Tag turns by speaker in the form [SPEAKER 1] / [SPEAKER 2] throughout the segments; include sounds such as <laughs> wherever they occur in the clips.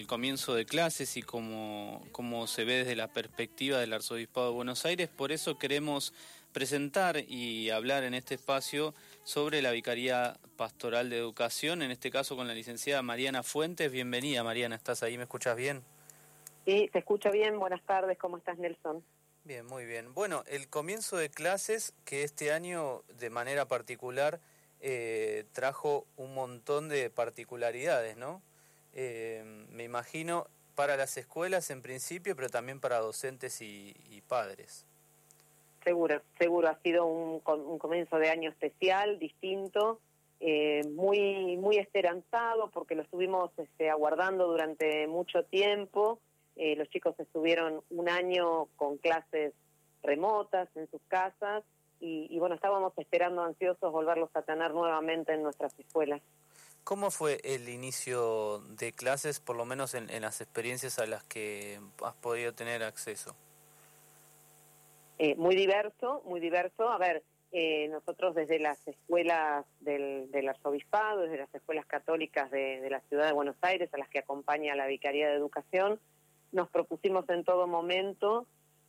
[SPEAKER 1] el comienzo de clases y cómo, cómo se ve desde la perspectiva del Arzobispado de Buenos Aires. Por eso queremos presentar y hablar en este espacio sobre la Vicaría Pastoral de Educación, en este caso con la licenciada Mariana Fuentes. Bienvenida Mariana, ¿estás ahí? ¿Me escuchas bien?
[SPEAKER 2] Sí, se escucha bien. Buenas tardes, ¿cómo estás Nelson?
[SPEAKER 1] Bien, muy bien. Bueno, el comienzo de clases que este año de manera particular eh, trajo un montón de particularidades, ¿no? Eh, me imagino para las escuelas en principio, pero también para docentes y, padres.
[SPEAKER 2] Seguro, seguro, ha sido un, comienzo de año especial, distinto, eh, muy, muy esperanzado porque lo estuvimos este, aguardando durante mucho tiempo. Eh, los chicos estuvieron un año con clases remotas en sus casas y, bueno, estábamos esperando ansiosos volverlos a tener nuevamente en nuestras escuelas.
[SPEAKER 1] ¿Cómo fue el inicio de clases, por lo menos en, las experiencias a las que has podido tener acceso?
[SPEAKER 2] Eh, muy diverso, muy diverso. A ver, eh, nosotros desde las escuelas del, del, arzobispado, desde las escuelas católicas de, de, la ciudad de Buenos Aires, a las que acompaña la Vicaría de Educación, nos propusimos en todo momento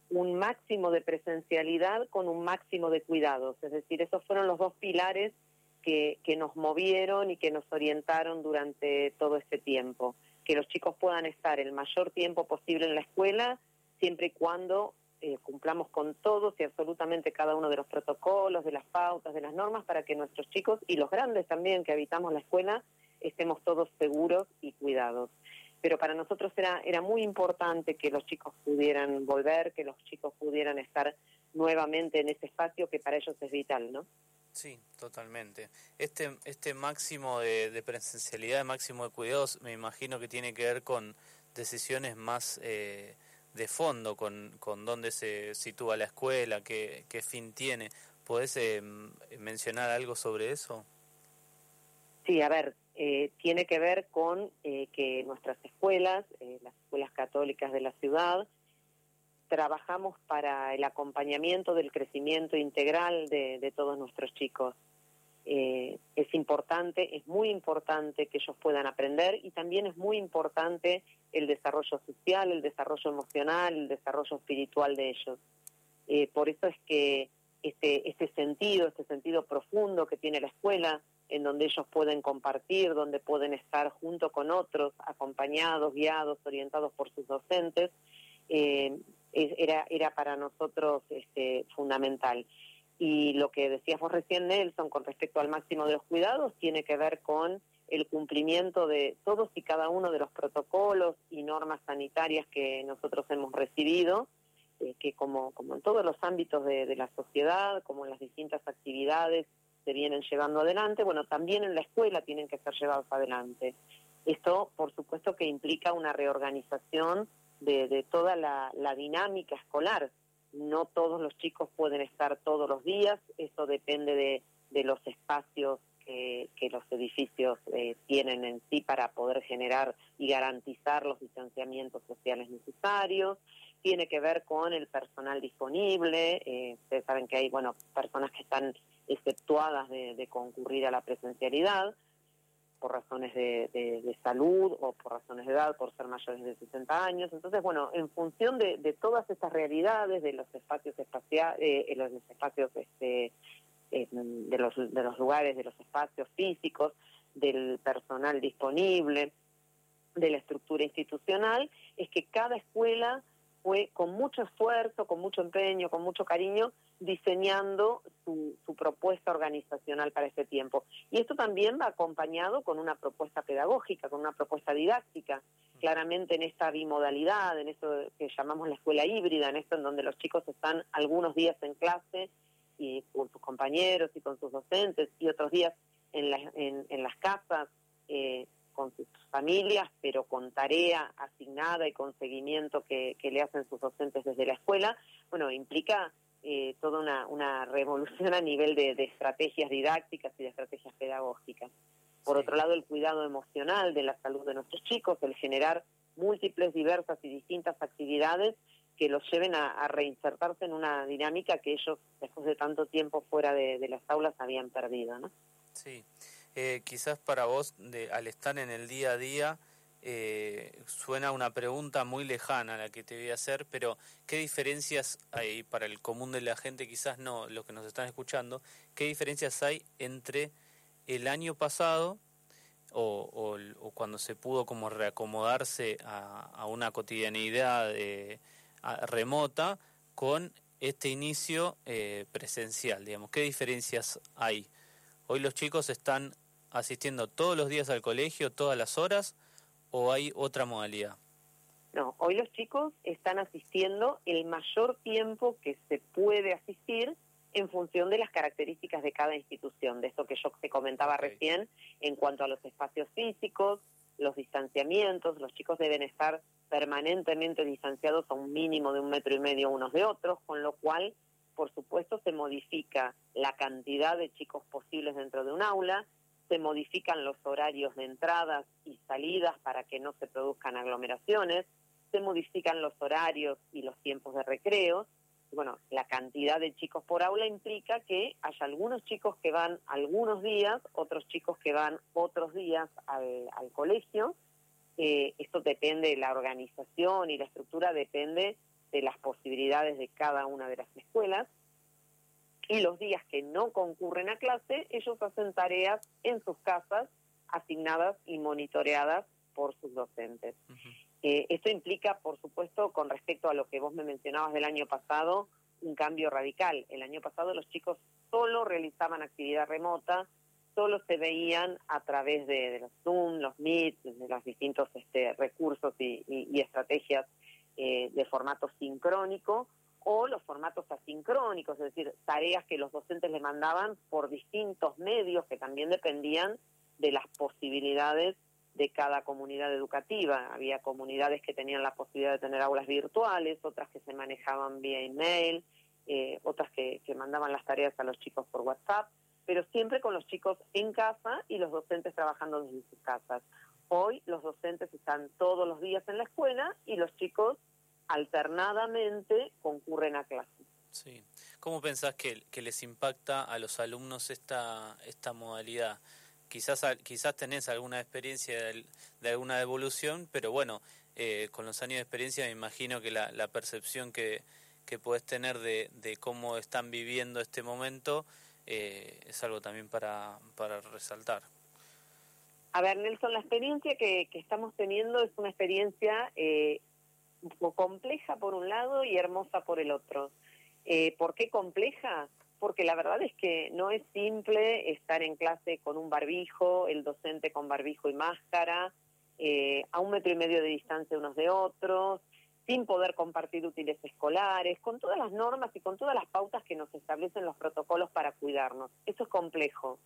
[SPEAKER 2] un máximo de presencialidad con un máximo de cuidados. Es decir, esos fueron los dos pilares que, que nos movieron y que nos orientaron durante todo este tiempo. Que los chicos puedan estar el mayor tiempo posible en la escuela, siempre y cuando eh, cumplamos con todos y absolutamente cada uno de los protocolos, de las pautas, de las normas, para que nuestros chicos y los grandes también que habitamos la escuela estemos todos seguros y cuidados pero para nosotros era, era muy importante que los chicos pudieran volver, que los chicos pudieran estar nuevamente en ese espacio que para ellos es vital, ¿no?
[SPEAKER 1] Sí, totalmente. Este, este máximo de, presencialidad, máximo de cuidados, me imagino que tiene que ver con decisiones más eh, de fondo, con, con dónde se sitúa la escuela, qué, qué fin tiene. ¿Podés eh, mencionar algo sobre eso?
[SPEAKER 2] Sí, a ver, eh, tiene que ver con eh, que nuestras escuelas, eh, las escuelas católicas de la ciudad, trabajamos para el acompañamiento del crecimiento integral de, todos nuestros chicos. es importante, es muy importante que ellos puedan aprender y también es muy importante el desarrollo social, el desarrollo emocional, el desarrollo espiritual de ellos. por eso es que este, este sentido, este sentido profundo que tiene la escuela, en donde ellos pueden compartir, donde pueden estar junto con otros, acompañados, guiados, orientados por sus docentes, eh, era, era para nosotros este, fundamental. Y lo que decíamos recién, Nelson, con respecto al máximo de los cuidados, tiene que ver con el cumplimiento de todos y cada uno de los protocolos y normas sanitarias que nosotros hemos recibido, eh, que como, como en todos los ámbitos de, de la sociedad, como en las distintas actividades se vienen llevando adelante, bueno, también en la escuela tienen que ser llevados adelante. Esto, por supuesto, que implica una reorganización de, toda la, dinámica escolar. No todos los chicos pueden estar todos los días, eso depende de, los espacios que, los edificios eh, tienen en sí para poder generar y garantizar los distanciamientos sociales necesarios. Tiene que ver con el personal disponible. Eh, ustedes saben que hay, bueno, personas que están exceptuadas de, concurrir a la presencialidad por razones de, salud o por razones de edad, por ser mayores de 60 años. Entonces, bueno, en función de, todas estas realidades, de los espacios espaciales, eh, los espacios este, eh, de, los, de los lugares, de los espacios físicos, del personal disponible, de la estructura institucional, es que cada escuela fue con mucho esfuerzo, con mucho empeño, con mucho cariño, diseñando su, su, propuesta organizacional para este tiempo. Y esto también va acompañado con una propuesta pedagógica, con una propuesta didáctica, claramente en esta bimodalidad, en esto que llamamos la escuela híbrida, en esto en donde los chicos están algunos días en clase y con sus compañeros y con sus docentes y otros días en, la, en las casas eh, con sus familias, pero con tarea asignada y con seguimiento que, que le hacen sus docentes desde la escuela, bueno, implica eh, toda una, una, revolución a nivel de, estrategias didácticas y de estrategias pedagógicas. Por otro lado, el cuidado emocional de la salud de nuestros chicos, el generar múltiples, diversas y distintas actividades que los lleven a, reinsertarse en una dinámica que ellos, después de tanto tiempo fuera de, las aulas, habían perdido. ¿no?
[SPEAKER 1] Sí, eh, quizás para vos, de, al estar en el día a día, eh, suena una pregunta muy lejana la que te voy a hacer, pero ¿qué diferencias hay para el común de la gente, quizás no, los que nos están escuchando, qué diferencias hay entre el año pasado o, cuando se pudo como reacomodarse a, una cotidianidad eh, remota con este inicio eh, presencial, digamos? ¿Qué diferencias hay? Hoy los chicos están asistiendo todos los días al colegio, todas las horas, o hay otra modalidad?
[SPEAKER 2] No, hoy los chicos están asistiendo el mayor tiempo que se puede asistir en función de las características de cada institución, de esto que yo te comentaba recién en cuanto a los espacios físicos, los distanciamientos, los chicos deben estar permanentemente distanciados a un mínimo de un metro y medio unos de otros, con lo cual, por supuesto, se modifica la cantidad de chicos posibles dentro de un aula, se modifican los horarios de entradas y salidas para que no se produzcan aglomeraciones, se modifican los horarios y los tiempos de recreo. Bueno, la cantidad de chicos por aula implica que haya algunos chicos que van algunos días, otros chicos que van otros días al, colegio. Eh, esto depende de la organización y la estructura, depende de las posibilidades de cada una de las escuelas y los días que no concurren a clase, ellos hacen tareas en sus casas asignadas y monitoreadas por sus docentes. Eh, esto implica, por supuesto, con respecto a lo que vos me mencionabas del año pasado, un cambio radical. El año pasado los chicos solo realizaban actividad remota, solo se veían a través de, los Zoom, los Meet, de los distintos este, recursos y, estrategias eh, de formato sincrónico, o los formatos asincrónicos, es decir, tareas que los docentes le mandaban por distintos medios que también dependían de las posibilidades de cada comunidad educativa. Había comunidades que tenían la posibilidad de tener aulas virtuales, otras que se manejaban vía email, eh, otras que, que mandaban las tareas a los chicos por WhatsApp, pero siempre con los chicos en casa y los docentes trabajando desde sus casas. Hoy los docentes están todos los días en la escuela y los chicos alternadamente concurren a clases.
[SPEAKER 1] Sí. ¿Cómo pensás que, les impacta a los alumnos esta, esta modalidad? Quizás, quizás tenés alguna experiencia de, alguna devolución, pero bueno, eh, con los años de experiencia me imagino que la, percepción que, que puedes tener de, cómo están viviendo este momento eh, es algo también para, para resaltar.
[SPEAKER 2] A ver, Nelson, la experiencia que, que estamos teniendo es una experiencia eh, compleja por un lado y hermosa por el otro. Eh, ¿Por qué compleja? Porque la verdad es que no es simple estar en clase con un barbijo, el docente con barbijo y máscara, eh, a un metro y medio de distancia unos de otros, sin poder compartir útiles escolares, con todas las normas y con todas las pautas que nos establecen los protocolos para cuidarnos. Eso es complejo.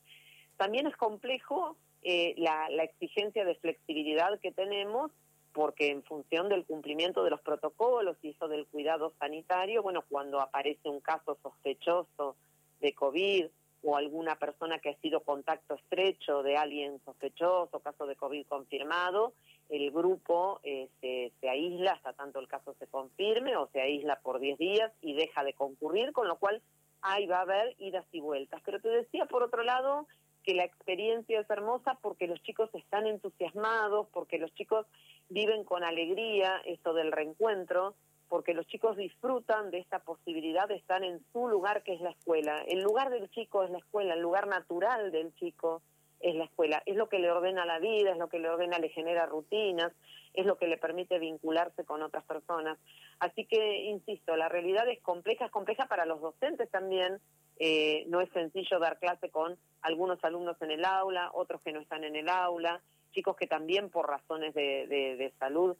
[SPEAKER 2] También es complejo eh, la, la exigencia de flexibilidad que tenemos porque en función del cumplimiento de los protocolos y eso del cuidado sanitario, bueno, cuando aparece un caso sospechoso de COVID o alguna persona que ha sido contacto estrecho de alguien sospechoso, caso de COVID confirmado, el grupo eh, se, se, aísla hasta tanto el caso se confirme o se aísla por 10 días y deja de concurrir, con lo cual ahí va a haber idas y vueltas. Pero te decía, por otro lado, que la experiencia es hermosa porque los chicos están entusiasmados, porque los chicos viven con alegría esto del reencuentro, porque los chicos disfrutan de esta posibilidad de estar en su lugar que es la escuela. El lugar del chico es la escuela, el lugar natural del chico es la escuela. Es lo que le ordena la vida, es lo que le ordena, le genera rutinas, es lo que le permite vincularse con otras personas. Así que, insisto, la realidad es compleja, es compleja para los docentes también, eh, no es sencillo dar clase con algunos alumnos en el aula, otros que no están en el aula, chicos que también por razones de, salud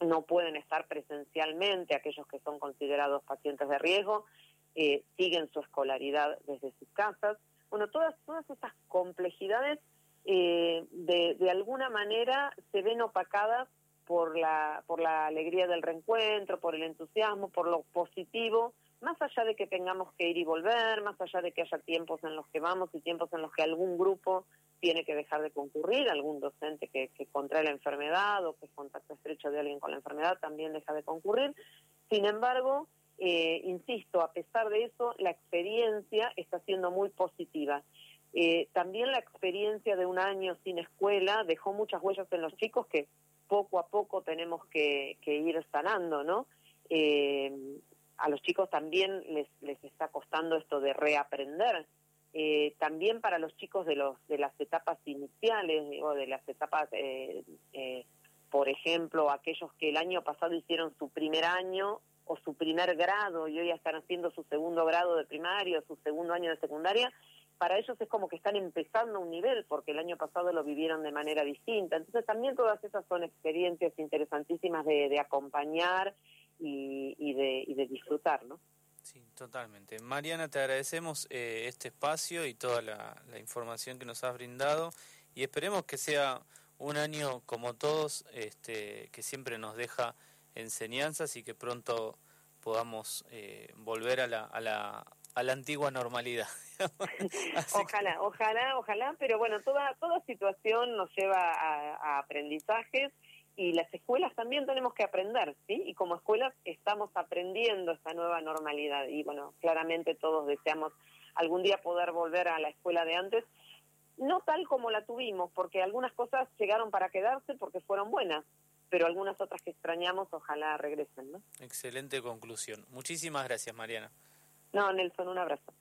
[SPEAKER 2] no pueden estar presencialmente, aquellos que son considerados pacientes de riesgo, eh, siguen su escolaridad desde sus casas. Bueno, todas, todas estas complejidades eh, de, de alguna manera se ven opacadas por la, por la alegría del reencuentro, por el entusiasmo, por lo positivo más allá de que tengamos que ir y volver, más allá de que haya tiempos en los que vamos y tiempos en los que algún grupo tiene que dejar de concurrir, algún docente que, que contrae la enfermedad o que es contacto estrecho de alguien con la enfermedad también deja de concurrir. Sin embargo, eh, insisto, a pesar de eso, la experiencia está siendo muy positiva. Eh, también la experiencia de un año sin escuela dejó muchas huellas en los chicos que poco a poco tenemos que, ir sanando, ¿no? Eh, a los chicos también les, les está costando esto de reaprender. Eh, también para los chicos de, los, de las etapas iniciales o de las etapas, por ejemplo, aquellos que el año pasado hicieron su primer año o su primer grado y hoy están haciendo su segundo grado de primario, su segundo año de secundaria, para ellos es como que están empezando un nivel, porque el año pasado lo vivieron de manera distinta. Entonces también todas esas son experiencias interesantísimas de, acompañar y, de, disfrutar, ¿no?
[SPEAKER 1] Sí, totalmente. Mariana, te agradecemos eh, este espacio y toda la, información que nos has brindado y esperemos que sea un año como todos, este, que siempre nos deja enseñanzas y que pronto podamos eh, volver a la, a la, a la antigua normalidad. <laughs>
[SPEAKER 2] ojalá, ojalá, ojalá, pero bueno, toda, toda situación nos lleva a, aprendizajes y las escuelas también tenemos que aprender, ¿sí? Y como escuelas estamos aprendiendo esta nueva normalidad y bueno, claramente todos deseamos algún día poder volver a la escuela de antes, no tal como la tuvimos, porque algunas cosas llegaron para quedarse porque fueron buenas, pero algunas otras que extrañamos ojalá regresen, ¿no?
[SPEAKER 1] Excelente conclusión. Muchísimas gracias, Mariana.
[SPEAKER 2] No, Nelson, un abrazo.